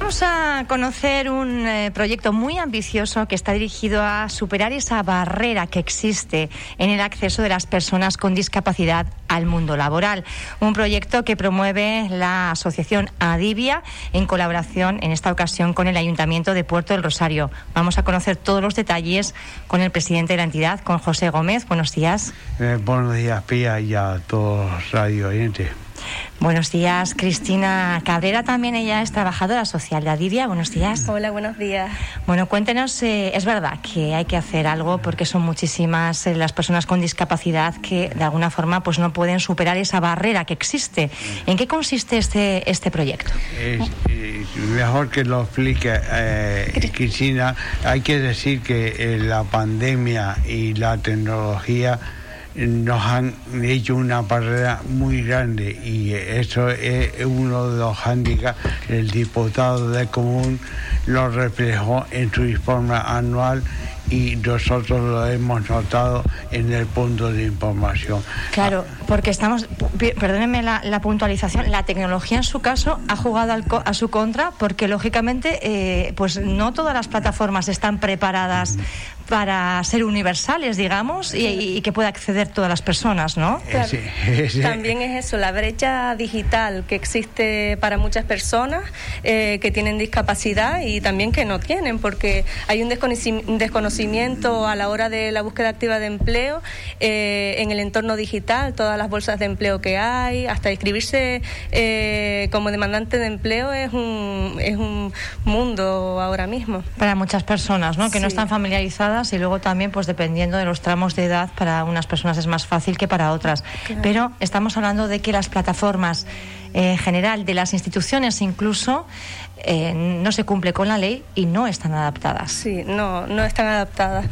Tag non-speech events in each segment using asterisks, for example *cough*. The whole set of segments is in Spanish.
Vamos a conocer un eh, proyecto muy ambicioso que está dirigido a superar esa barrera que existe en el acceso de las personas con discapacidad al mundo laboral. Un proyecto que promueve la asociación Adivia en colaboración, en esta ocasión, con el Ayuntamiento de Puerto del Rosario. Vamos a conocer todos los detalles con el presidente de la entidad, con José Gómez. Buenos días. Eh, buenos días, Pía, y a todos los radio oyentes. Buenos días, Cristina Cabrera, también ella es trabajadora social de Adivia. Buenos días. Hola, buenos días. Bueno, cuéntenos, eh, es verdad que hay que hacer algo porque son muchísimas eh, las personas con discapacidad que de alguna forma pues no pueden superar esa barrera que existe. ¿En qué consiste este, este proyecto? Es, eh, mejor que lo explique Cristina. Hay que decir que la pandemia y la tecnología nos han hecho una barrera muy grande y eso es uno de los hándicaps. El diputado de Común lo reflejó en su informe anual y nosotros lo hemos notado en el punto de información. Claro, porque estamos, perdónenme la, puntualización, la tecnología en su caso ha jugado a su contra porque lógicamente eh, pues no todas las plataformas están preparadas para ser universales, digamos, y, que pueda acceder todas las personas, ¿no? *laughs* *laughs* También es eso, la brecha digital que existe para muchas personas eh, que tienen discapacidad y también que no tienen, porque hay un desconocimiento a la hora de la búsqueda activa de empleo eh, en el entorno digital, todas las bolsas de empleo que hay, hasta inscribirse eh, como demandante de empleo es un, es un mundo ahora mismo. Para muchas personas, ¿no? Que no están familiarizadas y luego también, pues dependiendo de los tramos de edad, para unas personas es más fácil que para otras. Pero estamos hablando de que las plataformas en general de las instituciones incluso eh, no se cumple con la ley y no están adaptadas. Sí, no, no están adaptadas.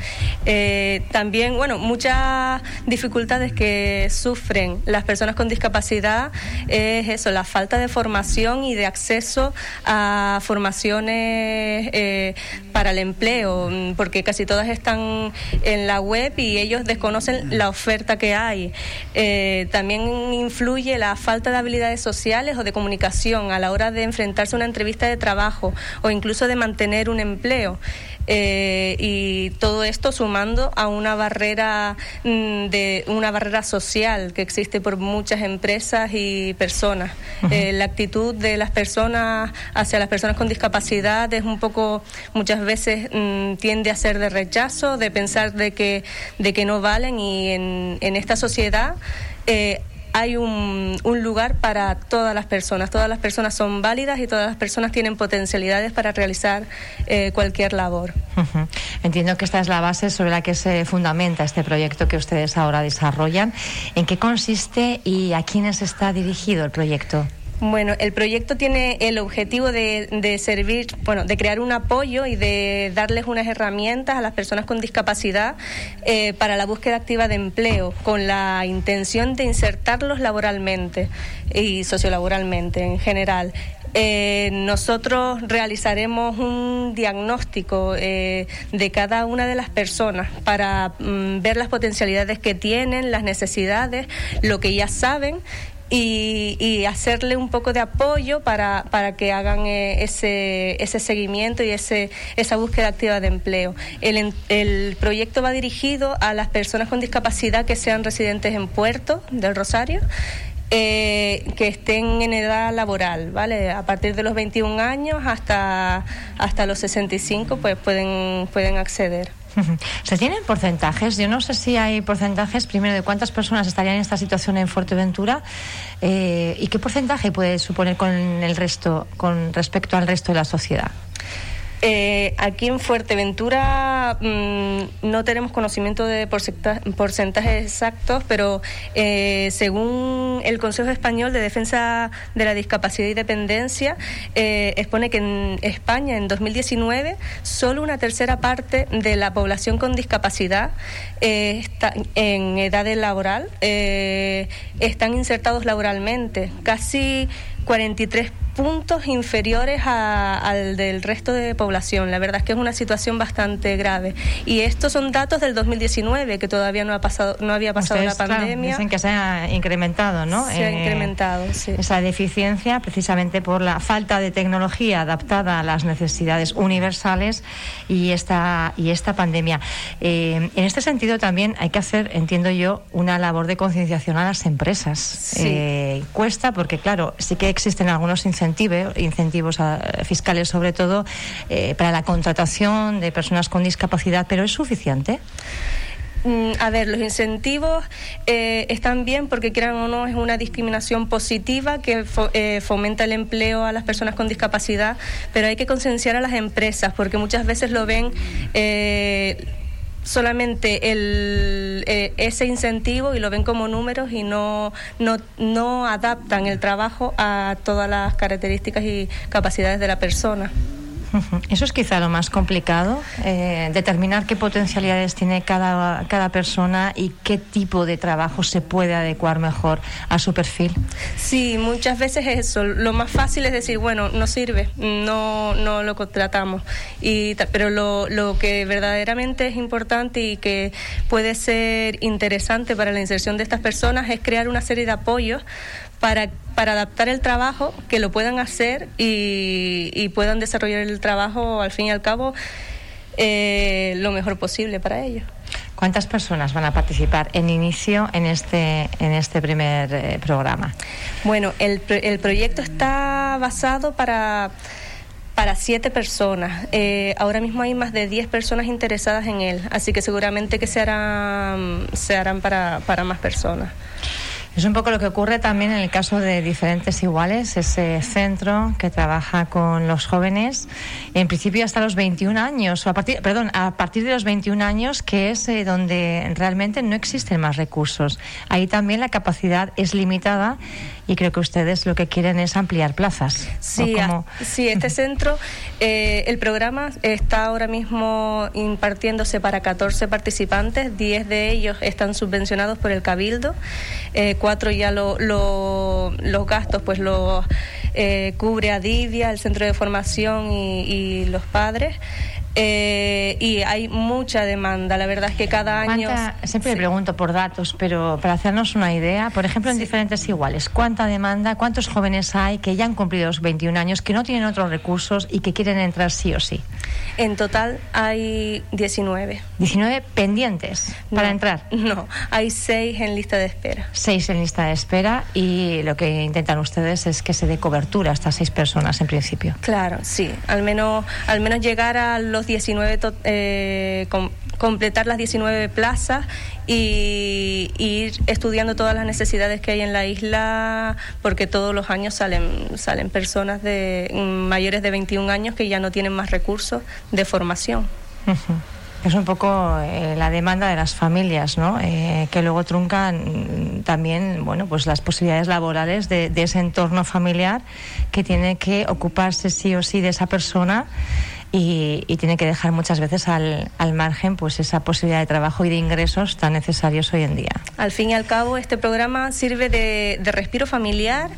Eh, también, bueno, muchas dificultades que sufren las personas con discapacidad es eso, la falta de formación y de acceso a formaciones eh, para el empleo, porque casi todas están en la web y ellos desconocen la oferta que hay. también influye la falta de habilidades sociales o de comunicación a la hora de enfrentarse a una entrevista de trabajo o incluso de mantener un empleo. Eh, y todo esto sumando a una barrera mm, de una barrera social que existe por muchas empresas y personas. Eh, la actitud de las personas hacia las personas con discapacidad es un poco muchas veces mm, tiende a ser de rechazo, de pensar de que de que no valen y en, en esta sociedad eh, hay un, un, lugar para todas las personas. Todas las personas son válidas y todas las personas tienen potencialidades para realizar eh, cualquier labor. Entiendo que esta es la base sobre la que se fundamenta este proyecto que ustedes ahora desarrollan. ¿En qué consiste y a quiénes está dirigido el proyecto? Bueno, el proyecto tiene el objetivo de, servir, bueno, de crear un apoyo y de darles unas herramientas a las personas con discapacidad eh, para la búsqueda activa de empleo, con la intención de insertarlos laboralmente y sociolaboralmente en general. Eh, nosotros realizaremos un diagnóstico eh, de cada una de las personas para mm, ver las potencialidades que tienen, las necesidades, lo que ya saben y, hacerle un poco de apoyo para, para que hagan eh, ese, ese seguimiento y ese, esa búsqueda activa de empleo. El, el proyecto va dirigido a las personas con discapacidad que sean residentes en Puerto del Rosario. Eh, que estén en edad laboral, ¿vale? A partir de los 21 años hasta, hasta los 65 pues pueden, pueden acceder. ¿Se tienen porcentajes? Yo no sé si hay porcentajes, primero, de cuántas personas estarían en esta situación en Fuerteventura eh, y qué porcentaje puede suponer con el resto, con respecto al resto de la sociedad. Eh, aquí en Fuerteventura mm, no tenemos conocimiento de porcentajes exactos, pero eh, según el Consejo Español de Defensa de la Discapacidad y Dependencia, eh, expone que en España en 2019 solo una tercera parte de la población con discapacidad está en edad laboral están insertados laboralmente. Casi 43 puntos inferiores al del resto de población. La verdad es que es una situación bastante grave. Y estos son datos del 2019, que todavía no ha pasado, no había pasado la pandemia. dicen que se ha incrementado, ¿no? Se ha eh, incrementado, sí. Esa deficiencia, precisamente por la falta de tecnología adaptada a las necesidades universales y esta y esta pandemia. Eh, en este sentido también hay que hacer, entiendo yo, una labor de concienciación a las empresas. Eh, cuesta porque, claro, sí que existen algunos incentivos, incentivos fiscales sobre todo eh, para la contratación de personas con discapacidad, pero ¿es suficiente? Mm, a ver, los incentivos eh, están bien porque, crean o no, es una discriminación positiva que eh, fomenta el empleo a las personas con discapacidad, pero hay que concienciar a las empresas porque muchas veces lo ven solamente el, eh, ese incentivo y lo ven como números y no, no, no adaptan el trabajo a todas las características y capacidades de la persona. Eso es quizá lo más complicado, eh, determinar qué potencialidades tiene cada, cada persona y qué tipo de trabajo se puede adecuar mejor a su perfil. Sí, muchas veces es eso. Lo más fácil es decir, bueno, no sirve, no, no lo contratamos. Y, pero lo, lo que verdaderamente es importante y que puede ser interesante para la inserción de estas personas es crear una serie de apoyos para, para adaptar el trabajo, que lo puedan hacer y, puedan desarrollar el trabajo al fin y al cabo eh, lo mejor posible para ellos. ¿Cuántas personas van a participar en inicio en este, en este primer eh, programa? Bueno, el, el proyecto está basado para para siete personas. Eh, ahora mismo hay más de diez personas interesadas en él, así que seguramente que se harán, se harán para, para más personas. Es un poco lo que ocurre también en el caso de Diferentes Iguales, ese centro que trabaja con los jóvenes, en principio hasta los 21 años, o a partir, perdón, a partir de los 21 años, que es eh, donde realmente no existen más recursos. Ahí también la capacidad es limitada y creo que ustedes lo que quieren es ampliar plazas. Sí, sí este centro, *laughs* eh, el programa está ahora mismo impartiéndose para 14 participantes, 10 de ellos están subvencionados por el Cabildo, eh, cuatro ya lo, los gastos pues los eh, cubre Adivia, el centro de formación y los padres. Eh, y hay mucha demanda. La verdad es que cada año. Siempre le pregunto por datos, pero para hacernos una idea, por ejemplo, en diferentes iguales, ¿cuánta demanda, cuántos jóvenes hay que ya han cumplido los 21 años, que no tienen otros recursos y que quieren entrar sí o sí? En total hay 19. ¿19 pendientes para entrar? No, hay 6 en lista de espera. 6 en lista de espera y lo que intentan ustedes es que se dé cobertura a estas 6 personas en principio. Claro, sí. Al menos, al menos llegar a los 19, eh, completar las 19 plazas y, ir estudiando todas las necesidades que hay en la isla, porque todos los años salen, salen personas de mayores de 21 años que ya no tienen más recursos de formación. Es un poco eh, la demanda de las familias, ¿no? Eh, que luego truncan también, bueno, pues las posibilidades laborales de ese entorno familiar que tiene que ocuparse sí o sí de esa persona y, tiene que dejar muchas veces al, al, margen pues esa posibilidad de trabajo y de ingresos tan necesarios hoy en día. Al fin y al cabo, este programa sirve de, de respiro familiar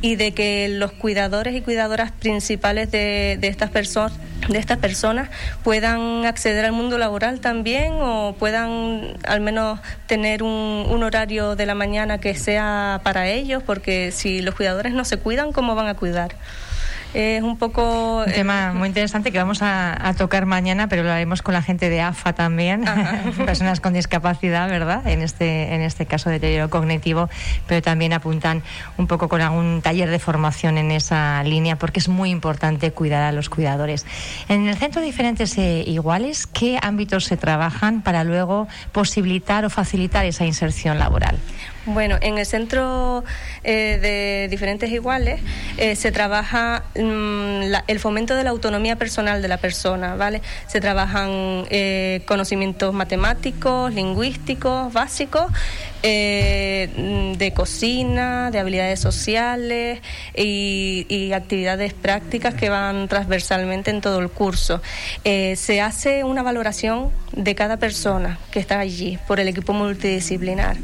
y de que los cuidadores y cuidadoras principales de, de estas personas de estas personas puedan acceder al mundo laboral también o puedan al menos tener un, un, horario de la mañana que sea para ellos, porque si los cuidadores no se cuidan, ¿cómo van a cuidar? Es un poco... Un tema muy interesante que vamos a, tocar mañana, pero lo haremos con la gente de AFA también, *laughs* personas con discapacidad, ¿verdad? En este, en este caso de deterioro cognitivo, pero también apuntan un poco con algún taller de formación en esa línea, porque es muy importante cuidar a los cuidadores. En el centro de diferentes eh, iguales, ¿qué ámbitos se trabajan para luego posibilitar o facilitar esa inserción laboral? Bueno, en el centro eh, de diferentes iguales eh, se trabaja mm, el fomento de la autonomía personal de la persona, ¿vale? Se trabajan eh, conocimientos matemáticos, lingüísticos, básicos, mm, de cocina, de habilidades sociales y, actividades prácticas que van transversalmente en todo el curso. se hace una valoración de cada persona que está allí por el equipo multidisciplinar.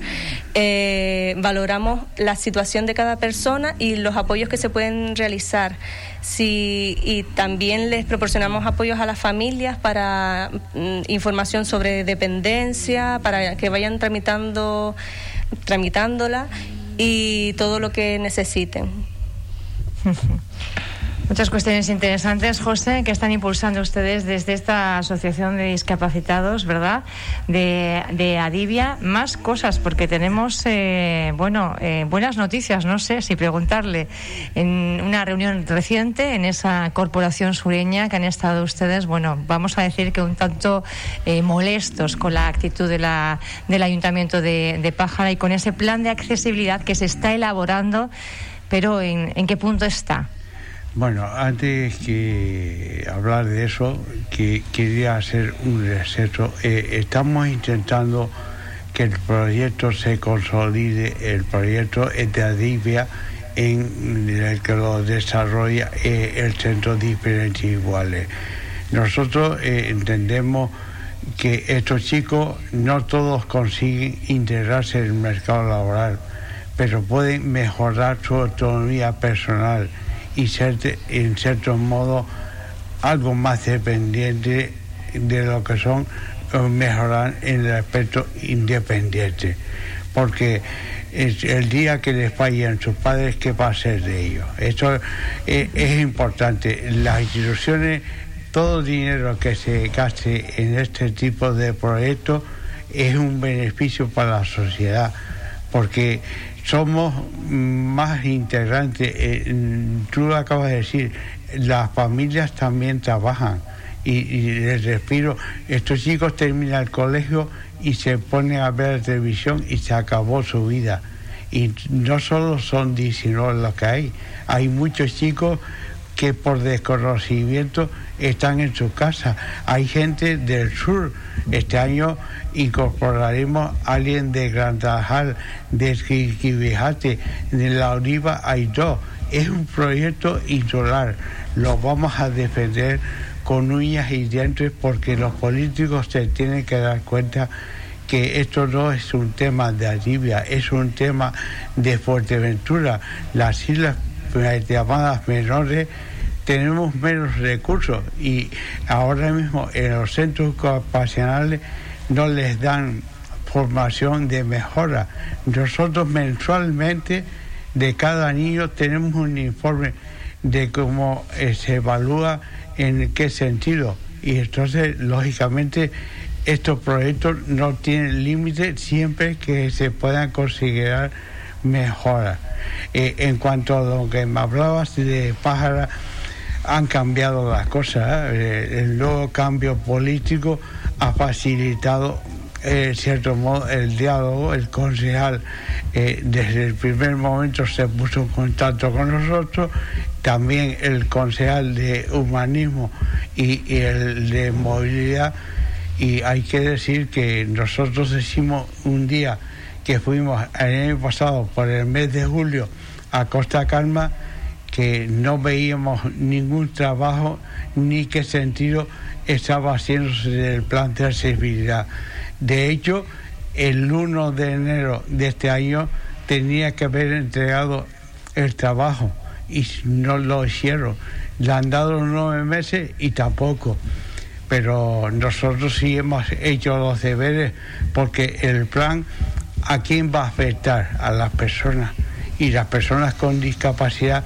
Eh, eh, valoramos la situación de cada persona y los apoyos que se pueden realizar. Si, y también les proporcionamos apoyos a las familias para mm, información sobre dependencia, para que vayan tramitando, tramitándola y todo lo que necesiten. *laughs* Muchas cuestiones interesantes, José, que están impulsando ustedes desde esta Asociación de Discapacitados, ¿verdad? De, Adivia. Más cosas, porque tenemos, eh, bueno, eh, buenas noticias, no sé si preguntarle. En una reunión reciente en esa corporación sureña que han estado ustedes, bueno, vamos a decir que un tanto eh, molestos con la actitud de la, del Ayuntamiento de, de Pájara y con ese plan de accesibilidad que se está elaborando, pero ¿en, en qué punto está? Bueno, antes que hablar de eso, que quería hacer un receso. Eh, estamos intentando que el proyecto se consolide, el proyecto de Adivia, en el que lo desarrolla eh, el Centro Diferentes Iguales. Nosotros eh, entendemos que estos chicos no todos consiguen integrarse en el mercado laboral, pero pueden mejorar su autonomía personal y ser en cierto modo algo más dependiente de lo que son mejorar en el aspecto independiente porque el día que les fallen sus padres, ¿qué va a ser de ellos? Esto es, es, importante. Las instituciones, todo dinero que se gaste en este tipo de proyectos es un beneficio para la sociedad, porque somos más integrantes. Eh, tú lo acabas de decir, las familias también trabajan. Y, les respiro, estos chicos terminan el colegio y se ponen a ver la televisión y se acabó su vida. Y no solo son 19 los que hay, hay muchos chicos que por desconocimiento están en su casa. Hay gente del sur. Este año incorporaremos a alguien de Gran Tarajal, de Esquivijate, de La Oliva, hay dos. Es un proyecto insular. Lo vamos a defender con uñas y dientes porque los políticos se tienen que dar cuenta que esto no es un tema de alivia, es un tema de Fuerteventura. Las islas llamadas menores tenemos menos recursos y ahora mismo en los centros ocupacionales no les dan formación de mejora. Nosotros mensualmente de cada niño tenemos un informe de cómo eh, se evalúa en qué sentido. Y entonces, lógicamente, estos proyectos no tienen límite siempre que se puedan considerar mejoras. Eh, en cuanto a lo que me hablabas de Pájara, han cambiado las cosas. ¿eh? el nuevo cambio político ha facilitado en cierto modo el diálogo, el concejal eh, desde el primer momento se puso en contacto con nosotros, también el concejal de humanismo y, el de movilidad y hay que decir que nosotros decimos un día que fuimos el año pasado por el mes de julio a Costa Calma que no veíamos ningún trabajo ni qué sentido estaba haciéndose del plan de accesibilidad. De hecho, el 1 de enero de este año tenía que haber entregado el trabajo y no lo hicieron. Le han dado nueve meses y tampoco. Pero nosotros sí hemos hecho los deberes porque el plan a quién va a afectar a las personas y las personas con discapacidad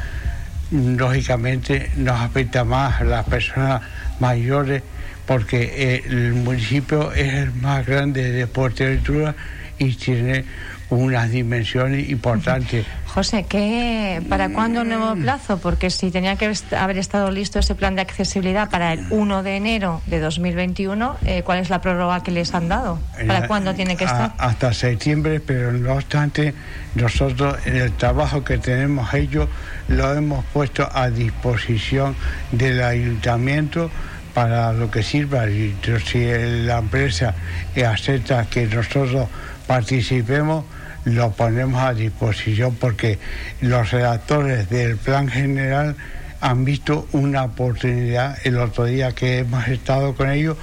lógicamente nos afecta más a las personas mayores porque el municipio es el más grande de Fuerteventura y tiene unas dimensiones importantes. *laughs* José, ¿qué, ¿para cuándo un nuevo plazo? Porque si tenía que haber estado listo ese plan de accesibilidad para el 1 de enero de 2021, eh, ¿cuál es la prórroga que les han dado? ¿Para cuándo tiene que estar? hasta septiembre, pero no obstante, nosotros en el trabajo que tenemos ellos lo hemos puesto a disposición del ayuntamiento para lo que sirva. Y si la empresa acepta que nosotros participemos, lo ponemos a disposición porque los redactores del plan general han visto una oportunidad el otro día que hemos estado con ellos.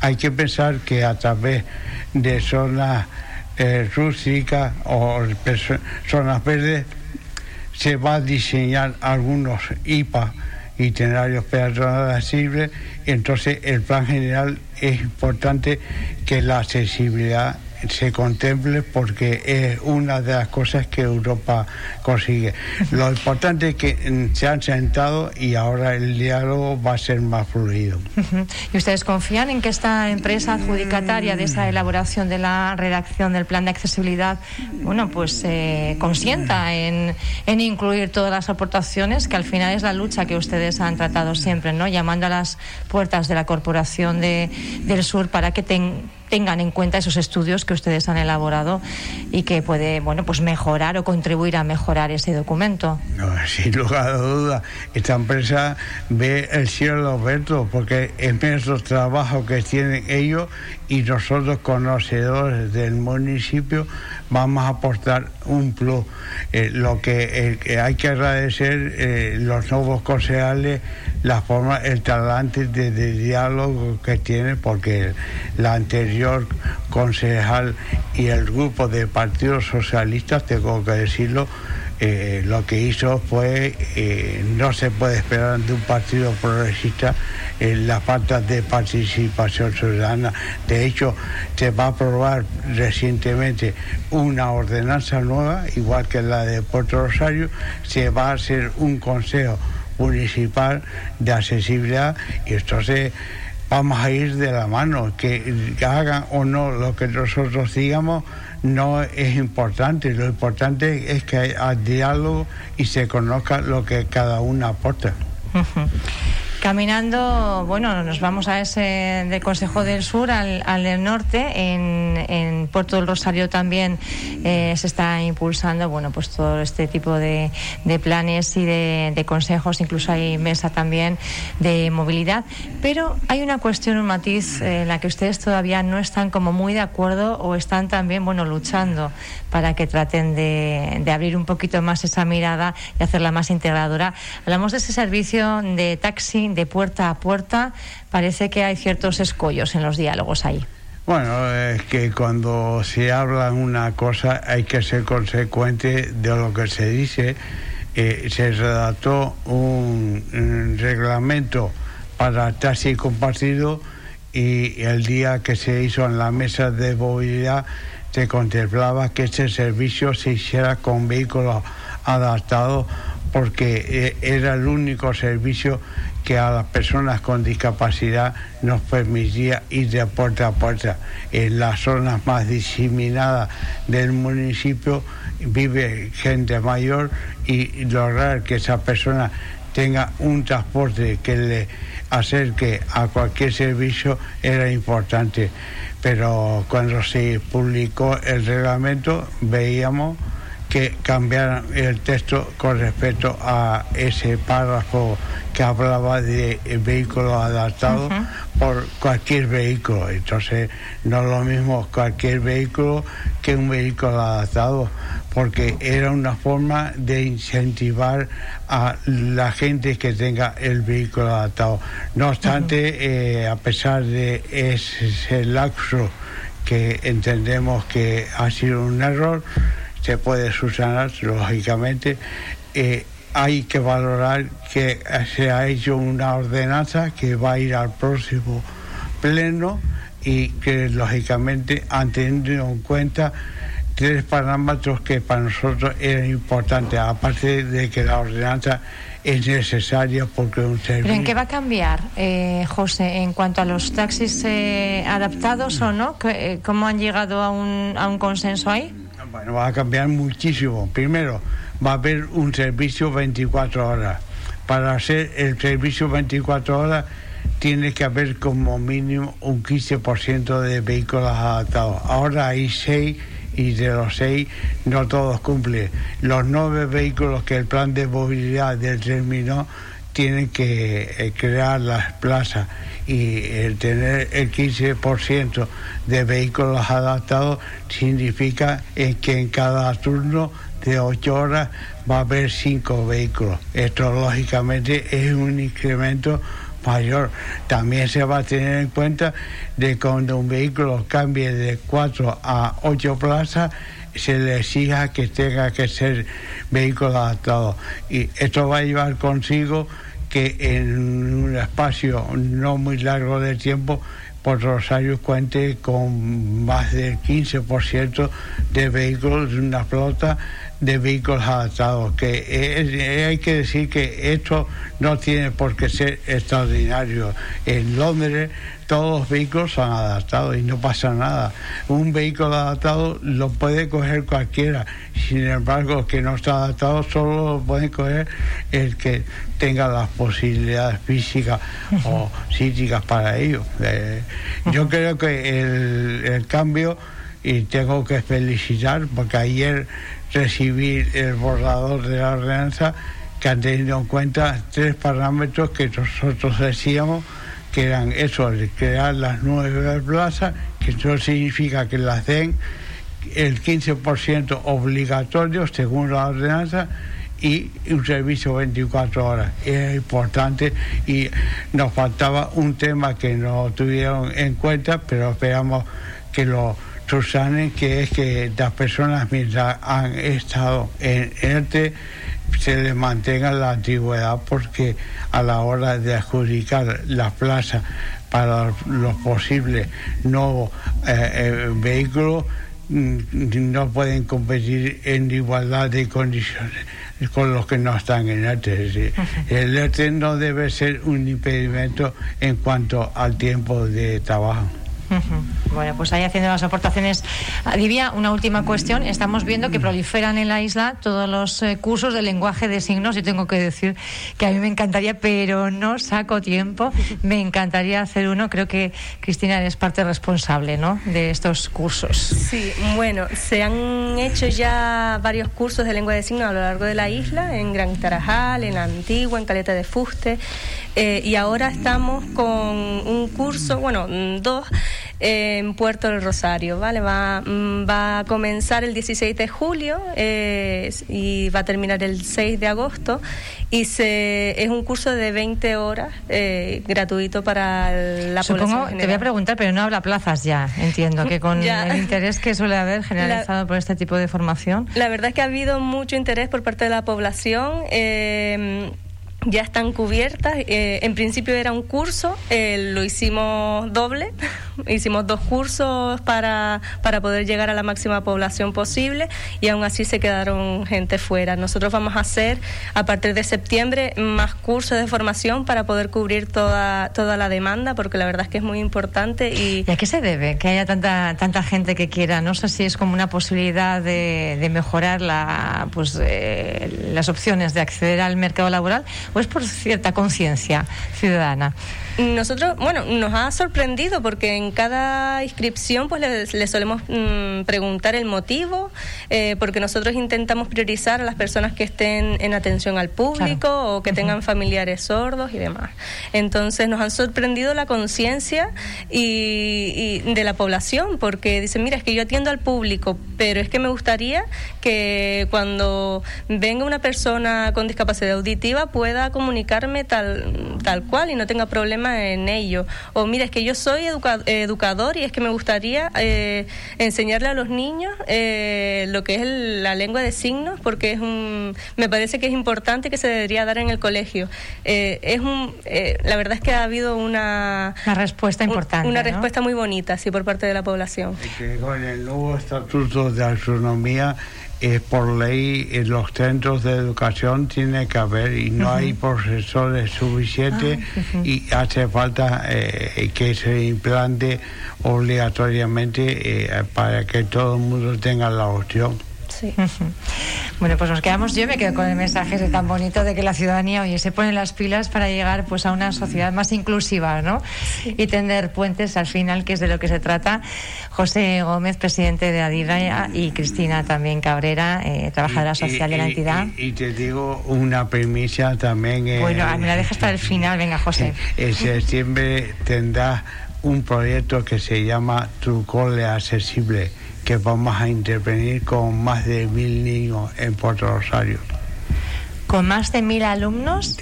Hay que pensar que a través de zonas eh, rústicas o zonas verdes, se va a diseñar algunos IPA, itinerarios peatonales accesibles, entonces el plan general es importante que la accesibilidad se contemple porque es una de las cosas que Europa consigue. Lo importante es que mm, se han sentado y ahora el diálogo va a ser más fluido. ¿Y ustedes confían en que esta empresa adjudicataria de esa elaboración de la redacción del plan de accesibilidad, bueno, pues eh, consienta en, en incluir todas las aportaciones, que al final es la lucha que ustedes han tratado siempre, ¿no? Llamando a las puertas de la Corporación de, del Sur para que tengan tengan en cuenta esos estudios que ustedes han elaborado y que puede bueno pues mejorar o contribuir a mejorar ese documento. sin lugar a duda, esta empresa ve el cielo abierto porque es nuestro trabajo que tienen ellos y nosotros conocedores del municipio vamos a aportar un plus. Eh, lo que eh, hay que agradecer eh, los nuevos concejales la forma, el talante de, diálogo que tiene, porque la anterior concejal y el grupo de Partido Socialista, tengo que decirlo, eh, lo que hizo fue, eh, no se puede esperar de un partido progresista en la falta de participación ciudadana. De hecho, se va a aprobar recientemente una ordenanza nueva, igual que la de Puerto Rosario, se va a hacer un consejo municipal de accesibilidad y entonces vamos a ir de la mano, que hagan o no lo que nosotros digamos no es importante, lo importante es que haya diálogo y se conozca lo que cada uno aporta. Caminando, bueno, nos vamos a ese del Consejo del Sur al, al del norte. En, en, Puerto del Rosario también eh, se está impulsando, bueno, pues todo este tipo de, de planes y de, consejos. Incluso hay mesa también de movilidad. Pero hay una cuestión, un matiz en la que ustedes todavía no están como muy de acuerdo o están también, bueno, luchando para que traten de, de abrir un poquito más esa mirada y hacerla más integradora. Hablamos de ese servicio de taxi de puerta a puerta, parece que hay ciertos escollos en los diálogos ahí. Bueno, es que cuando se habla una cosa hay que ser consecuente de lo que se dice. Eh, se redactó un, reglamento para taxi compartido y el día que se hizo en la mesa de movilidad se contemplaba que ese servicio se hiciera con vehículos adaptados porque eh, era el único servicio que a las personas con discapacidad nos permitía ir de puerta a puerta. En las zonas más diseminadas del municipio vive gente mayor y lograr que esa persona tenga un transporte que le acerque a cualquier servicio era importante. Pero cuando se publicó el reglamento veíamos que cambiaran el texto con respecto a ese párrafo que hablaba de vehículos adaptados por cualquier vehículo. Entonces, no es lo mismo cualquier vehículo que un vehículo adaptado, porque era una forma de incentivar a la gente que tenga el vehículo adaptado. No obstante, eh, a pesar de ese laxo que entendemos que ha sido un error, se puede subsanar, lógicamente. Eh, hay que valorar que se ha hecho una ordenanza que va a ir al próximo pleno y que lógicamente han tenido en cuenta tres parámetros que para nosotros eran importantes, aparte de que la ordenanza es necesaria porque un servicio... ¿Pero en qué va a cambiar, eh, José, en cuanto a los taxis eh, adaptados o no? ¿Cómo han llegado a un, a un consenso ahí? Bueno, va a cambiar muchísimo. Primero, va a haber un servicio 24 horas. Para hacer el servicio 24 horas tiene que haber como mínimo un 15% de vehículos adaptados. Ahora hay 6 y de los 6 no todos cumplen. Los nueve vehículos que el plan de movilidad determinó tienen que eh, crear las plazas y el tener el 15% de vehículos adaptados significa que en cada turno de 8 horas va a haber 5 vehículos. Esto lógicamente es un incremento mayor. También se va a tener en cuenta de cuando un vehículo cambie de 4 a 8 plazas, se le exija que tenga que ser vehículo adaptado. Y esto va a llevar consigo que en un espacio no muy largo de tiempo por Rosario cuente con más del 15% de vehículos, de una flota de vehículos adaptados. Que hay que decir que esto no tiene por qué ser extraordinario. En Londres todos los vehículos son adaptados y no pasa nada. Un vehículo adaptado lo puede coger cualquiera, sin embargo, el que no está adaptado solo lo puede coger el que tenga las posibilidades físicas o psíquicas para ello. Eh, yo creo que el, el cambio, y tengo que felicitar, porque ayer recibí el borrador de la ordenanza que han tenido en cuenta tres parámetros que nosotros decíamos que eran eso, crear las nueve plazas, que eso significa que las den el 15% obligatorio según la ordenanza y un servicio 24 horas. Es importante y nos faltaba un tema que no tuvieron en cuenta, pero esperamos que lo subsanen, que es que las personas mientras han estado en ERTE se les mantenga la antigüedad porque a la hora de adjudicar la plaza para los posibles nuevos eh, eh, vehículos mm, no pueden competir en igualdad de condiciones con los que no están en ERTE. el ERTE no debe ser un impedimento en cuanto al tiempo de trabajo. Bueno, pues ahí haciendo las aportaciones. Divia, una última cuestión. Estamos viendo que proliferan en la isla todos los eh, cursos de lenguaje de signos. Yo tengo que decir que a mí me encantaría, pero no saco tiempo. Me encantaría hacer uno. Creo que Cristina eres parte responsable ¿no? de estos cursos. Sí, bueno, se han hecho ya varios cursos de lengua de signos a lo largo de la isla, en Gran Tarajal, en Antigua, en Caleta de Fuste. Eh, y ahora estamos con un curso, bueno, dos en Puerto del Rosario, ¿vale? Va, mm, va a comenzar el 16 de julio eh, y va a terminar el 6 de agosto y se, es un curso de 20 horas eh, gratuito para la Supongo, Te voy a preguntar, pero no habla plazas ya, entiendo, que con *laughs* el interés que suele haber generalizado por este tipo de formación. La verdad es que ha habido mucho interés por parte de la población. Eh, ya están cubiertas. Eh, en principio era un curso, eh, lo hicimos doble, *laughs* hicimos dos cursos para, para poder llegar a la máxima población posible y aún así se quedaron gente fuera. Nosotros vamos a hacer a partir de septiembre más cursos de formación para poder cubrir toda, toda la demanda, porque la verdad es que es muy importante. ¿Y, ¿Y a qué se debe que haya tanta, tanta gente que quiera? No sé si es como una posibilidad de, de mejorar la, pues, eh, las opciones de acceder al mercado laboral o es por cierta conciencia ciudadana. Nosotros, bueno, nos ha sorprendido porque en cada inscripción pues le, solemos mm, preguntar el motivo, eh, porque nosotros intentamos priorizar a las personas que estén en atención al público o que tengan familiares sordos y demás. Entonces nos han sorprendido la conciencia y, de la población, porque dicen, mira, es que yo atiendo al público, pero es que me gustaría que cuando venga una persona con discapacidad auditiva pueda comunicarme tal, tal cual y no tenga problemas en ello. O mira, es que yo soy educador y es que me gustaría eh, enseñarle a los niños eh, lo que es la lengua de signos porque es un, me parece que es importante que se debería dar en el colegio. Eh, es un, la verdad es que ha habido una, una respuesta importante. Una respuesta muy bonita, sí, por parte de la población. con el nuevo estatuto de astronomía eh, por ley en los centros de educación tiene que haber y no hay profesores suficientes ah, y hace falta eh, que se implante obligatoriamente eh, para que todo el mundo tenga la opción. Bueno, pues nos quedamos, yo me quedo con el mensaje ese tan bonito de que la ciudadanía, oye, se pone las pilas para llegar pues a una sociedad más inclusiva, ¿no? Y tender puentes al final, que es de lo que se trata. José Gómez, presidente de Adira, y Cristina también Cabrera, eh, trabajadora social de la entidad. Y, te digo una premisa también. Eh, bueno, me la dejas para el final, venga, José. En septiembre tendrá un proyecto que se llama Tu Cole Accesible que vamos a intervenir con más de mil niños en Puerto Rosario. ¿Con más de mil alumnos?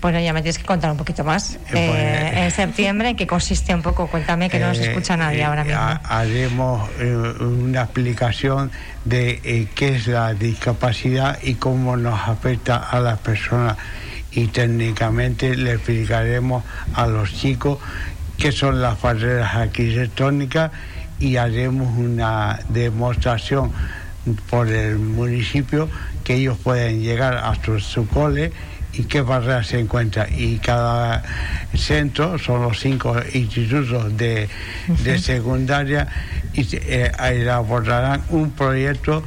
Bueno, ya me tienes que contar un poquito más. Eh, eh, en septiembre, ¿en qué consiste un poco? Cuéntame que no nos escucha nadie ahora mismo. Haremos una explicación de qué es la discapacidad y cómo nos afecta a las personas. Y técnicamente le explicaremos a los chicos qué son las barreras arquitectónicas y haremos una demostración por el municipio que ellos pueden llegar hasta su cole y qué barreras se encuentra. Y cada centro, son los cinco institutos de, secundaria, y eh, elaborarán un proyecto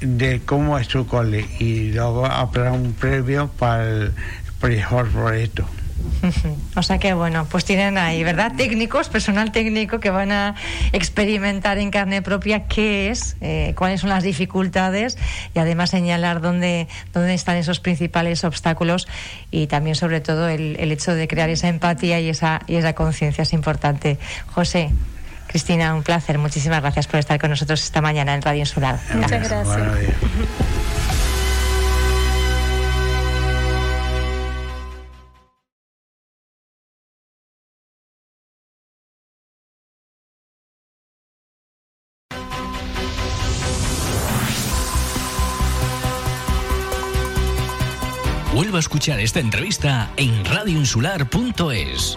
de cómo es su cole y luego habrá un previo para el mejor proyecto. O sea que bueno, pues tienen ahí, ¿verdad? Técnicos, personal técnico que van a experimentar en carne propia qué es, eh, cuáles son las dificultades y además señalar dónde, dónde están esos principales obstáculos y también sobre todo el, el hecho de crear esa empatía y esa, y esa conciencia es importante. José. Cristina, un placer. Muchísimas gracias por estar con nosotros esta mañana en Radio Insular. Muchas gracias. Vuelva escuchar esta entrevista en radioinsular.es.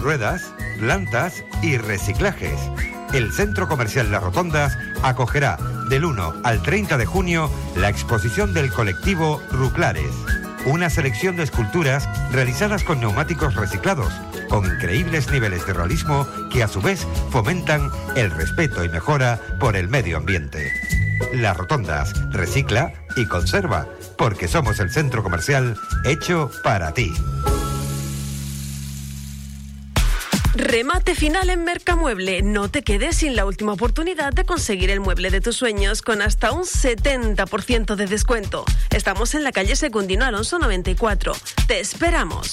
Ruedas, plantas y reciclajes. El Centro Comercial Las Rotondas acogerá del 1 al 30 de junio la exposición del colectivo Ruclares, una selección de esculturas realizadas con neumáticos reciclados, con increíbles niveles de realismo que a su vez fomentan el respeto y mejora por el medio ambiente. Las Rotondas recicla y conserva porque somos el centro comercial hecho para ti. Remate final en Mercamueble. No te quedes sin la última oportunidad de conseguir el mueble de tus sueños con hasta un 70% de descuento. Estamos en la calle Secundino Alonso 94. Te esperamos.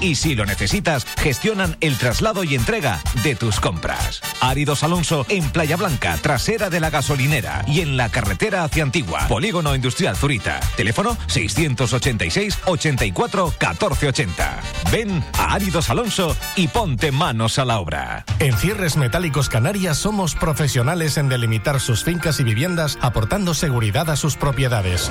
Y si lo necesitas, gestionan el traslado y entrega de tus compras. Áridos Alonso en Playa Blanca, trasera de la gasolinera y en la carretera hacia Antigua. Polígono Industrial Zurita. Teléfono 686 84 1480. Ven a Áridos Alonso y ponte manos a la obra. En Cierres Metálicos Canarias somos profesionales en delimitar sus fincas y viviendas aportando seguridad a sus propiedades.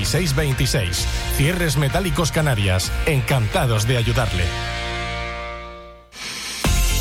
626. Cierres Metálicos Canarias. Encantados de ayudarle.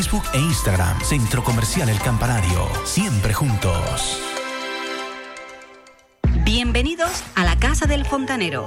Facebook e Instagram. Centro Comercial El Campanario. Siempre juntos. Bienvenidos a la Casa del Fontanero.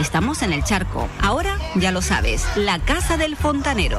Estamos en el charco. Ahora ya lo sabes, la Casa del Fontanero.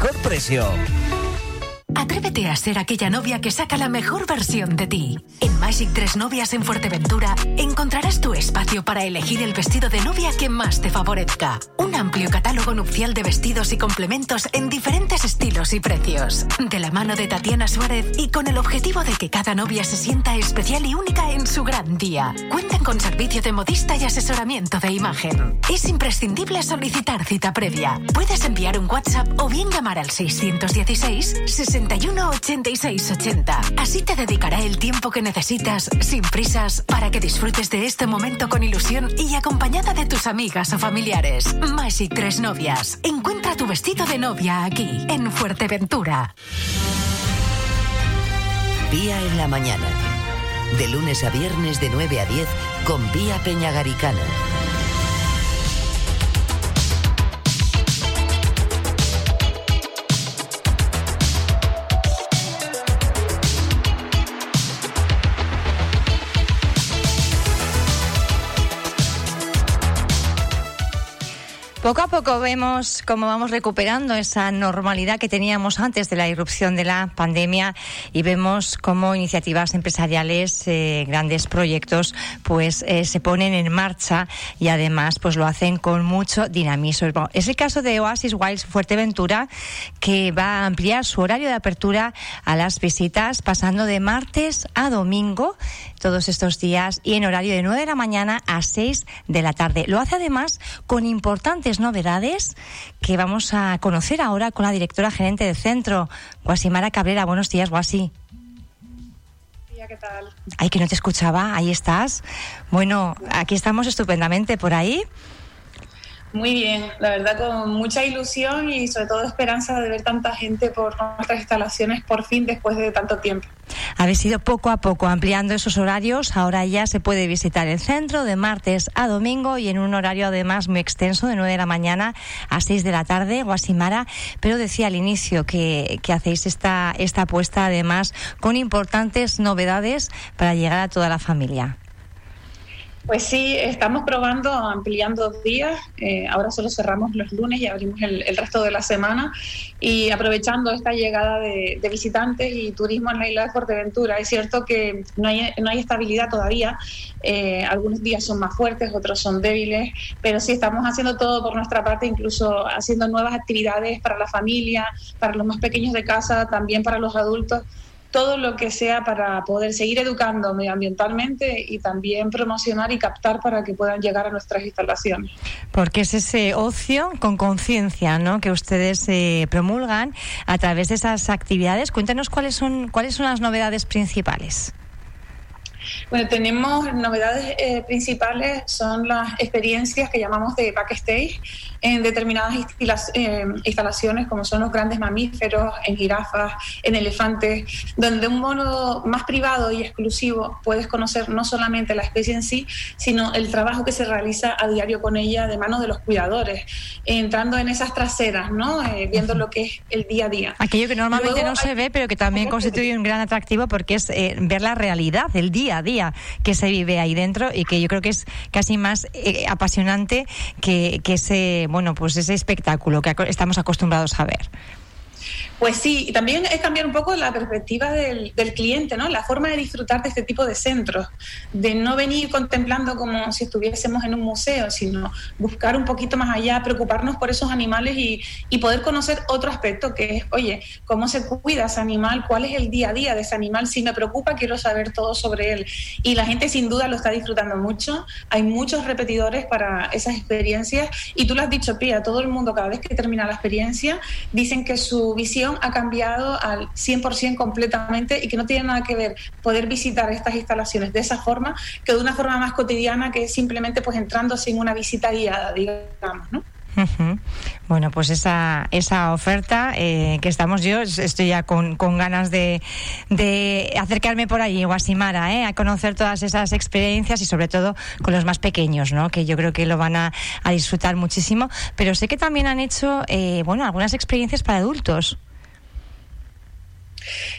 mejor precio. Atrévete a ser aquella novia que saca la mejor versión de ti. En Magic Tres Novias en Fuerteventura encontrarás tu espacio para elegir el vestido de novia que más te favorezca. Un amplio catálogo nupcial de vestidos y complementos en diferentes estilos y precios. De la mano de Tatiana Suárez y con el objetivo de que cada novia se sienta especial y única en su gran día. Cuentan con servicio de modista y asesoramiento de imagen. Es imprescindible solicitar cita previa. Puedes enviar un WhatsApp o bien llamar al 616 60 61 86 80. Así te dedicará el tiempo que necesitas, sin prisas, para que disfrutes de este momento con ilusión y acompañada de tus amigas o familiares. Magic Tres Novias. Encuentra tu vestido de novia aquí, en Fuerteventura. Vía en la mañana. De lunes a viernes de 9 a 10 con Vía Peñagaricana. Poco a poco vemos cómo vamos recuperando esa normalidad que teníamos antes de la irrupción de la pandemia y vemos cómo iniciativas empresariales, eh, grandes proyectos, pues eh, se ponen en marcha y además pues lo hacen con mucho dinamismo. Es el caso de Oasis Wilds Fuerteventura que va a ampliar su horario de apertura a las visitas pasando de martes a domingo todos estos días y en horario de 9 de la mañana a 6 de la tarde. Lo hace además con importantes novedades que vamos a conocer ahora con la directora gerente del centro, Guasimara Cabrera. Buenos días, Guasi. ¿Qué tal? Ay, que no te escuchaba, ahí estás. Bueno, aquí estamos estupendamente por ahí. Muy bien, la verdad con mucha ilusión y sobre todo esperanza de ver tanta gente por nuestras instalaciones por fin después de tanto tiempo. Habéis ido poco a poco ampliando esos horarios, ahora ya se puede visitar el centro de martes a domingo y en un horario además muy extenso de 9 de la mañana a 6 de la tarde, Guasimara, pero decía al inicio que, que hacéis esta, esta apuesta además con importantes novedades para llegar a toda la familia. Pues sí, estamos probando, ampliando días. Eh, ahora solo cerramos los lunes y abrimos el, resto de la semana. Y aprovechando esta llegada de, visitantes y turismo en la isla de Fuerteventura, es cierto que no hay, no hay estabilidad todavía. Eh, algunos días son más fuertes, otros son débiles, pero sí estamos haciendo todo por nuestra parte, incluso haciendo nuevas actividades para la familia, para los más pequeños de casa, también para los adultos todo lo que sea para poder seguir educando medioambientalmente y también promocionar y captar para que puedan llegar a nuestras instalaciones. Porque es ese ocio con conciencia ¿no? que ustedes eh, promulgan a través de esas actividades. Cuéntenos cuáles son, cuáles son las novedades principales. Bueno, tenemos novedades eh, principales, son las experiencias que llamamos de backstage en determinadas eh, instalaciones, como son los grandes mamíferos, en jirafas, en elefantes, donde de un modo más privado y exclusivo puedes conocer no solamente la especie en sí, sino el trabajo que se realiza a diario con ella de manos de los cuidadores, entrando en esas traseras, ¿no? Eh, viendo lo que es el día a día. Aquello que normalmente no se ve, pero que también constituye un gran atractivo porque es ver la realidad, el día a día que se vive ahí dentro y que yo creo que es casi más eh, apasionante que, que ese, bueno, pues ese espectáculo que estamos acostumbrados a ver. Pues sí, y también es cambiar un poco la perspectiva del, cliente, ¿no? La forma de disfrutar de este tipo de centros, de no venir contemplando como si estuviésemos en un museo, sino buscar un poquito más allá, preocuparnos por esos animales y, poder conocer otro aspecto que es, oye, cómo se cuida ese animal, cuál es el día a día de ese animal, si me preocupa quiero saber todo sobre él. Y la gente sin duda lo está disfrutando mucho, hay muchos repetidores para esas experiencias y tú lo has dicho, Pía, todo el mundo cada vez que termina la experiencia dicen que su visión ha cambiado al 100% completamente y que no tiene nada que ver poder visitar estas instalaciones de esa forma que de una forma más cotidiana que simplemente pues entrando sin una visita guiada, digamos, ¿no? Bueno, pues esa, esa oferta eh, que estamos yo, estoy ya con, con ganas de, de, acercarme por allí, Guasimara, eh, a conocer todas esas experiencias y sobre todo con los más pequeños, ¿no? que yo creo que lo van a, a disfrutar muchísimo. Pero sé que también han hecho, eh, bueno, algunas experiencias para adultos.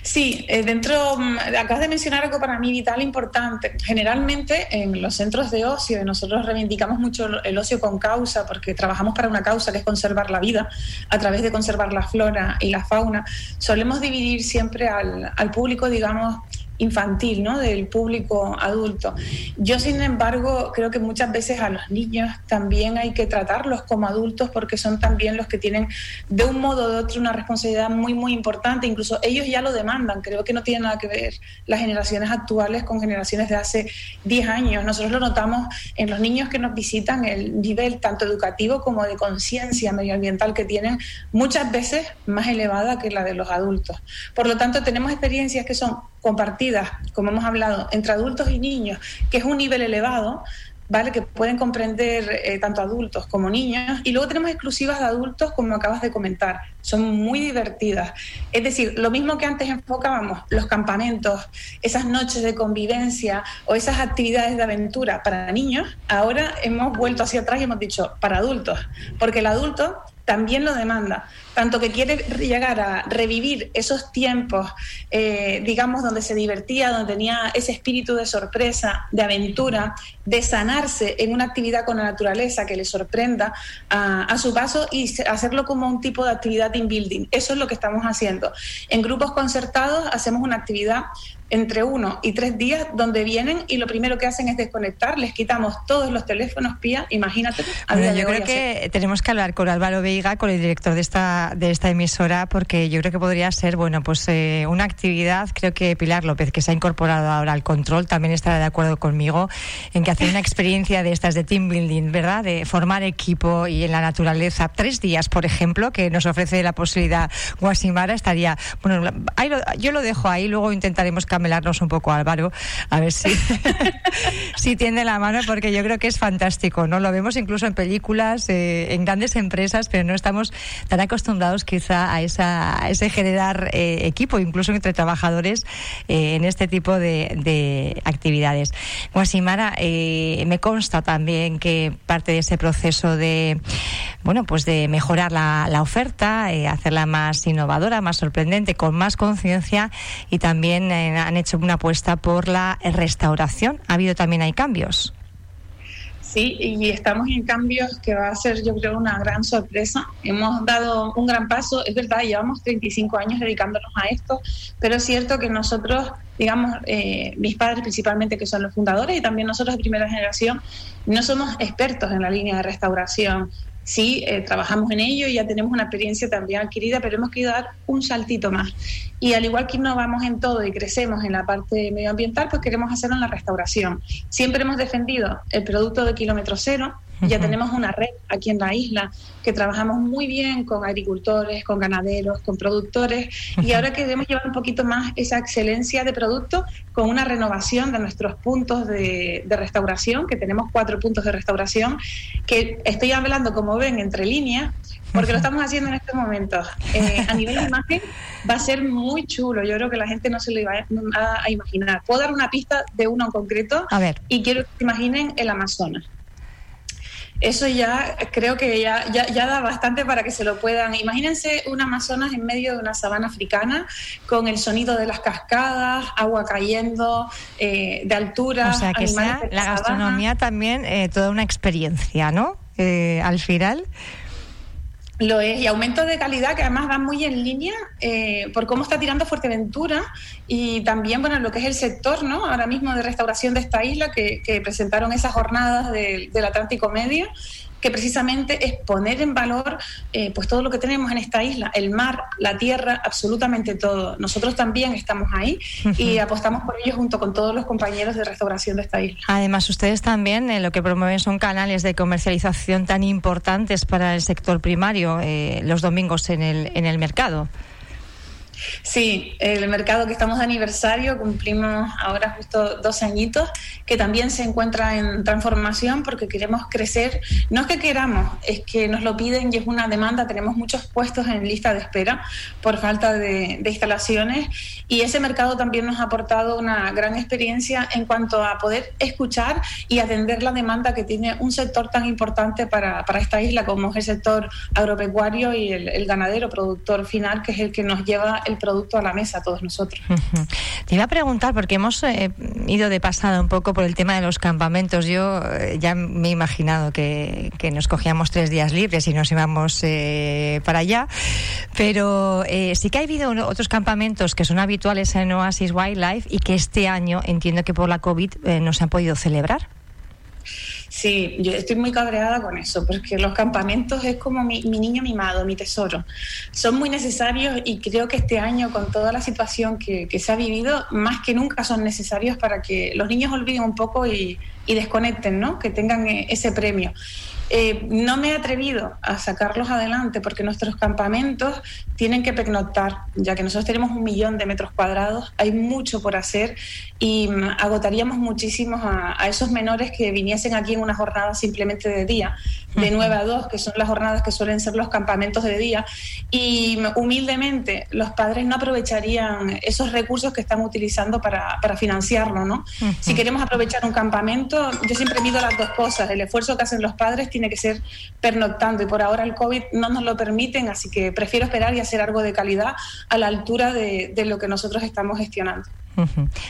Sí, eh, dentro, mm, acabas de mencionar algo para mí vital importante. Generalmente en los centros de ocio, nosotros reivindicamos mucho el ocio con causa, porque trabajamos para una causa que es conservar la vida a través de conservar la flora y la fauna. Solemos dividir siempre al, al público, digamos, infantil, ¿no? del público adulto. Yo, sin embargo, creo que muchas veces a los niños también hay que tratarlos como adultos porque son también los que tienen de un modo de otro una responsabilidad muy, muy importante. Incluso ellos ya lo demandan. Creo que no tiene nada que ver las generaciones actuales con generaciones de hace 10 años. Nosotros lo notamos en los niños que nos visitan, el nivel tanto educativo como de conciencia medioambiental que tienen muchas veces más elevada que la de los adultos. Por lo tanto, tenemos experiencias que son compartidas, como hemos hablado, entre adultos y niños, que es un nivel elevado, ¿vale? Que pueden comprender eh, tanto adultos como niños. Y luego tenemos exclusivas de adultos, como acabas de comentar. Son muy divertidas. Es decir, lo mismo que antes enfocábamos, los campamentos, esas noches de convivencia o esas actividades de aventura para niños, ahora hemos vuelto hacia atrás y hemos dicho para adultos. Porque el adulto también lo demanda, tanto que quiere llegar a revivir esos tiempos, eh, digamos, donde se divertía, donde tenía ese espíritu de sorpresa, de aventura, de sanarse en una actividad con la naturaleza que le sorprenda a, a su paso y hacerlo como un tipo de actividad in building. Eso es lo que estamos haciendo. En grupos concertados hacemos una actividad entre uno y tres días donde vienen y lo primero que hacen es desconectar, les quitamos todos los teléfonos, pía, imagínate. yo creo que tenemos que hablar con Álvaro Veiga, con el director de esta, de esta emisora, porque yo creo que podría ser, bueno, pues eh, una actividad, creo que Pilar López, que se ha incorporado ahora al control, también estará de acuerdo conmigo en que hacer una experiencia de estas de team building, ¿verdad? De formar equipo y en la naturaleza, tres días, por ejemplo, que nos ofrece la posibilidad Guasimara, estaría, bueno, yo lo dejo ahí, luego intentaremos cambiar melarnos un poco, Álvaro, a ver si, *laughs* si tiende la mano, porque yo creo que es fantástico, ¿no? Lo vemos incluso en películas, eh, en grandes empresas, pero no estamos tan acostumbrados quizá a, esa, ese generar eh, equipo, incluso entre trabajadores, eh, en este tipo de, de actividades. Guasimara, me consta también que parte de ese proceso de, bueno, pues de mejorar la, oferta, hacerla más innovadora, más sorprendente, con más conciencia y también han hecho una apuesta por la restauración. ¿Ha habido también hay cambios? Sí, y estamos en cambios que va a ser, yo creo, una gran sorpresa. Hemos dado un gran paso, es verdad, llevamos 35 años dedicándonos a esto, pero es cierto que nosotros, digamos, eh, mis padres principalmente, que son los fundadores, y también nosotros de primera generación, no somos expertos en la línea de restauración sí, eh, trabajamos en ello y ya tenemos una experiencia también adquirida, pero hemos querido dar un saltito más. Y al igual que innovamos en todo y crecemos en la parte medioambiental, pues queremos hacerlo en la restauración. Siempre hemos defendido el producto de kilómetro cero, ya tenemos una red aquí en la isla que trabajamos muy bien con agricultores, con ganaderos, con productores y ahora queremos llevar un poquito más esa excelencia de producto con una renovación de nuestros puntos de, restauración, que tenemos cuatro puntos de restauración, que estoy hablando, como ven, entre líneas, porque lo estamos haciendo en este momento. Eh, a nivel de imagen va a ser muy chulo, yo creo que la gente no se lo iba a, a imaginar. Puedo dar una pista de uno en concreto a ver. y quiero que se imaginen el Amazonas eso ya creo que ya, ya, da bastante para que se lo puedan. Imagínense un Amazonas en medio de una sabana africana con el sonido de las cascadas, agua cayendo eh, de altura. O sea, que sea la gastronomía también eh, toda una experiencia, ¿no? Eh, al final. Lo es, y aumento de calidad que además va muy en línea eh, por cómo está tirando Fuerteventura y también, bueno, lo que es el sector, ¿no? Ahora mismo de restauración de esta isla que, presentaron esas jornadas del Atlántico Medio que precisamente es poner en valor eh, pues todo lo que tenemos en esta isla, el mar, la tierra, absolutamente todo. Nosotros también estamos ahí y apostamos por ello junto con todos los compañeros de restauración de esta isla. Además, ustedes también eh, lo que promueven son canales de comercialización tan importantes para el sector primario eh, los domingos en el, en el mercado. Sí, el mercado que estamos de aniversario, cumplimos ahora justo dos añitos, que también se encuentra en transformación porque queremos crecer. No es que queramos, es que nos lo piden y es una demanda. Tenemos muchos puestos en lista de espera por falta de, instalaciones y ese mercado también nos ha aportado una gran experiencia en cuanto a poder escuchar y atender la demanda que tiene un sector tan importante para, esta isla como es el sector agropecuario y el, ganadero productor final, que es el que nos lleva el producto a la mesa todos nosotros. Te iba a preguntar, porque hemos eh, ido de pasada un poco por el tema de los campamentos. Yo eh, ya me he imaginado que, nos cogíamos tres días libres y nos íbamos eh, para allá, pero sí que ha habido otros campamentos que son habituales en Oasis Wildlife y que este año entiendo que por la COVID no se han podido celebrar. Sí, yo estoy muy cabreada con eso, porque los campamentos es como mi, niño mimado, mi tesoro. Son muy necesarios y creo que este año, con toda la situación que, se ha vivido, más que nunca son necesarios para que los niños olviden un poco y, y desconecten, ¿no? Que tengan eh, ese premio. Eh, no me he atrevido a sacarlos adelante porque nuestros campamentos tienen que pernoctar, ya que nosotros tenemos un millón de metros cuadrados, hay mucho por hacer y mm, agotaríamos muchísimo a, esos menores que viniesen aquí en una jornada simplemente de día, de 9 a 2, que son las jornadas que suelen ser los campamentos de día, y mm, humildemente los padres no aprovecharían esos recursos que están utilizando para, financiarlo, ¿no? Si queremos aprovechar un campamento, yo siempre mido las dos cosas, el esfuerzo que hacen los padres tiene que ser pernoctando y por ahora el COVID no nos lo permiten, así que prefiero esperar y hacer algo de calidad a la altura de, lo que nosotros estamos gestionando.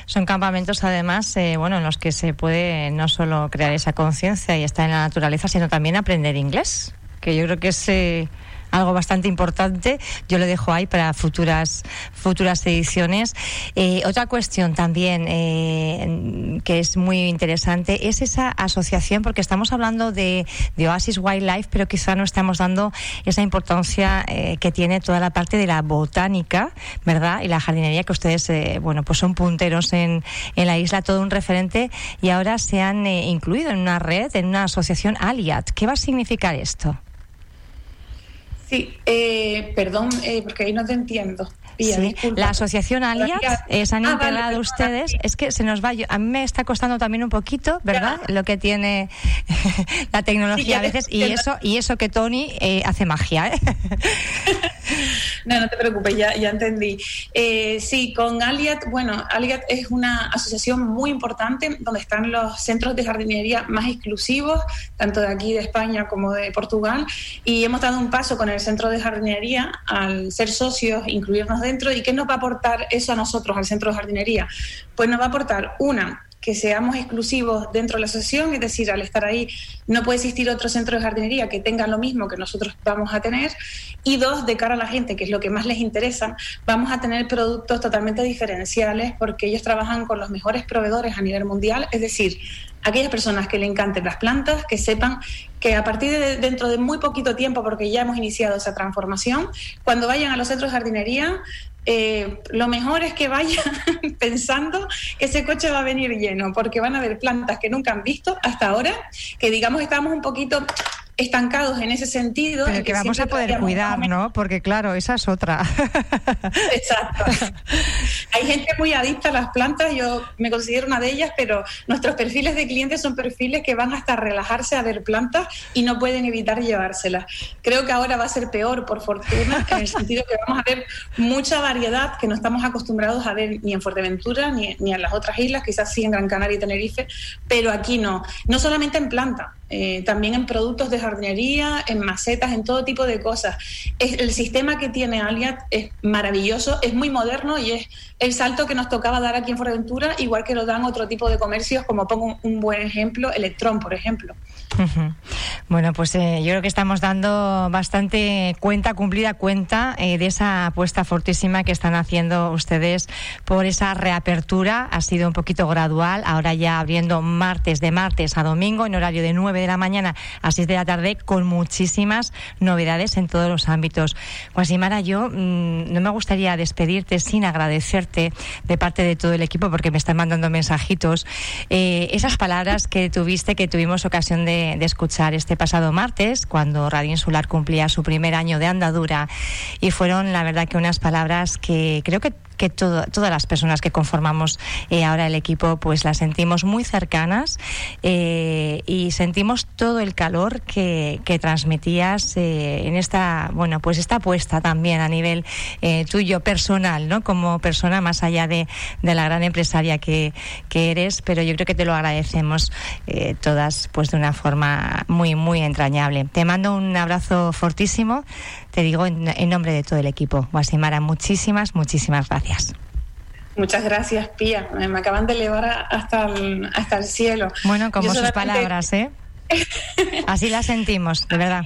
Son campamentos, además, eh, bueno, en los que se puede no solo crear esa conciencia y estar en la naturaleza, sino también aprender inglés, que yo creo que es eh, algo bastante importante. Yo lo dejo ahí para futuras, futuras ediciones. Eh, otra cuestión también eh, que es muy interesante es esa asociación, porque estamos hablando de, Oasis Wildlife, pero quizá no estamos dando esa importancia eh, que tiene toda la parte de la botánica, ¿verdad? Y la jardinería, que ustedes, bueno, pues son punteros en, en la isla, todo un referente, y ahora se han incluido en una red, en una asociación Aliat. ¿Qué va a significar esto? Sí, eh, perdón, eh, porque ahí no te entiendo. la asociación Alias eh, se han ah, integrado ustedes. Es que se nos va. a mí me está costando también un poquito, ¿verdad? Lo que tiene *laughs* la tecnología a veces *laughs* y eso y eso que Tony hace magia. *laughs* no, no te preocupes, ya, ya entendí. sí, con Aliat, bueno, Aliat es una asociación muy importante donde están los centros de jardinería más exclusivos, tanto de aquí de España como de Portugal, y hemos dado un paso con el centro de jardinería al ser socios, incluirnos dentro. ¿Y qué nos va a aportar eso a nosotros, al centro de jardinería? Pues nos va a aportar una, que seamos exclusivos dentro de la asociación, es decir, al estar ahí no puede existir otro centro de jardinería que tenga lo mismo que nosotros vamos a tener. Y dos, de cara a la gente, que es lo que más les interesa, vamos a tener productos totalmente diferenciales porque ellos trabajan con los mejores proveedores a nivel mundial, es decir, aquellas personas que le encanten las plantas, que sepan que a partir de dentro de muy poquito tiempo, porque ya hemos iniciado esa transformación, cuando vayan a los centros de jardinería, eh, lo mejor es que vayan *laughs* pensando que ese coche va a venir lleno, porque van a ver plantas que nunca han visto hasta ahora, que digamos estamos un poquito estancados en ese sentido. Pero que, vamos a poder cuidar, ¿no? Porque claro, esa es otra. *laughs* Exacto. Hay gente muy adicta a las plantas, yo me considero una de ellas, pero nuestros perfiles de clientes son perfiles que van hasta relajarse a ver plantas y no pueden evitar llevárselas. Creo que ahora va a ser peor, por fortuna, en el sentido que vamos a ver mucha variedad que no estamos acostumbrados a ver ni en Fuerteventura ni, ni en las otras islas, quizás sí en Gran Canaria y Tenerife, pero aquí no. No solamente en planta, eh, también en productos de jardinería, en macetas, en todo tipo de cosas. El sistema que tiene Aliat es maravilloso, es muy moderno y es el salto que nos tocaba dar aquí en Fuerteventura, igual que lo dan otro tipo de comercios, como pongo un buen ejemplo, Electrón, por ejemplo. Bueno, pues eh, yo creo que estamos dando bastante cuenta, cumplida cuenta eh, de esa apuesta fortísima que están haciendo ustedes por esa reapertura. Ha sido un poquito gradual, ahora ya abriendo martes de martes a domingo en horario de 9 de la mañana a 6 de la tarde con muchísimas novedades en todos los ámbitos. Guasimara, yo mm, no me gustaría despedirte sin agradecerte de parte de todo el equipo porque me están mandando mensajitos eh, esas palabras que tuviste, que tuvimos ocasión de de, escuchar este pasado martes, cuando Radio Insular cumplía su primer año de andadura, y fueron, la verdad, que unas palabras que creo que que todas las personas que conformamos eh, ahora el equipo pues las sentimos muy cercanas eh, y sentimos todo el calor que, transmitías eh, en esta bueno pues esta apuesta también a nivel tuyo personal no como persona más allá de, de la gran empresaria que, que, eres pero yo creo que te lo agradecemos todas pues de una forma muy muy entrañable. Te mando un abrazo fortísimo te digo en, nombre de todo el equipo. Guasimara, muchísimas, muchísimas gracias. Muchas gracias, Pía. Me acaban de elevar hasta el, hasta el cielo. Bueno, como sus palabras, ¿eh? *laughs* Así las sentimos, de verdad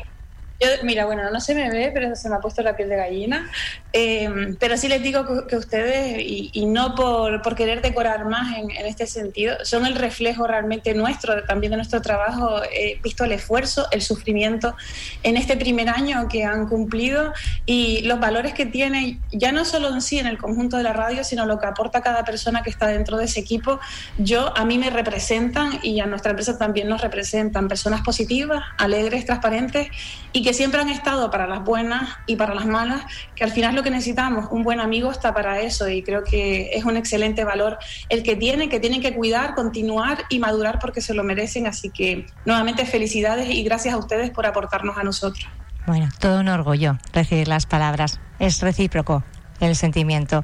mira, bueno, no se me ve, pero se me ha puesto la piel de gallina. Eh, pero sí les digo que, ustedes, y, no por, por, querer decorar más en, este sentido, son el reflejo realmente nuestro, también de nuestro trabajo. He visto el esfuerzo, el sufrimiento en este primer año que han cumplido y los valores que tiene, ya no solo en sí, en el conjunto de la radio, sino lo que aporta cada persona que está dentro de ese equipo. Yo, a mí me representan y a nuestra empresa también nos representan personas positivas, alegres, transparentes y que siempre han estado para las buenas y para las malas, que al final lo que necesitamos, un buen amigo está para eso y creo que es un excelente valor el que tienen, que tienen que cuidar, continuar y madurar porque se lo merecen. Así que nuevamente felicidades y gracias a ustedes por aportarnos a nosotros. Bueno, todo un orgullo recibir las palabras. Es recíproco el sentimiento.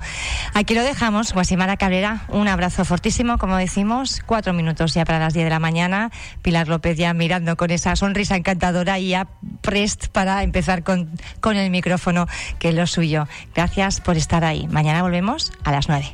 Aquí lo dejamos, Guasimara Cabrera, un abrazo fortísimo, como decimos, cuatro minutos ya para las diez de la mañana, Pilar López ya mirando con esa sonrisa encantadora y ya prest para empezar con, con el micrófono, que es lo suyo. Gracias por estar ahí. Mañana volvemos a las nueve.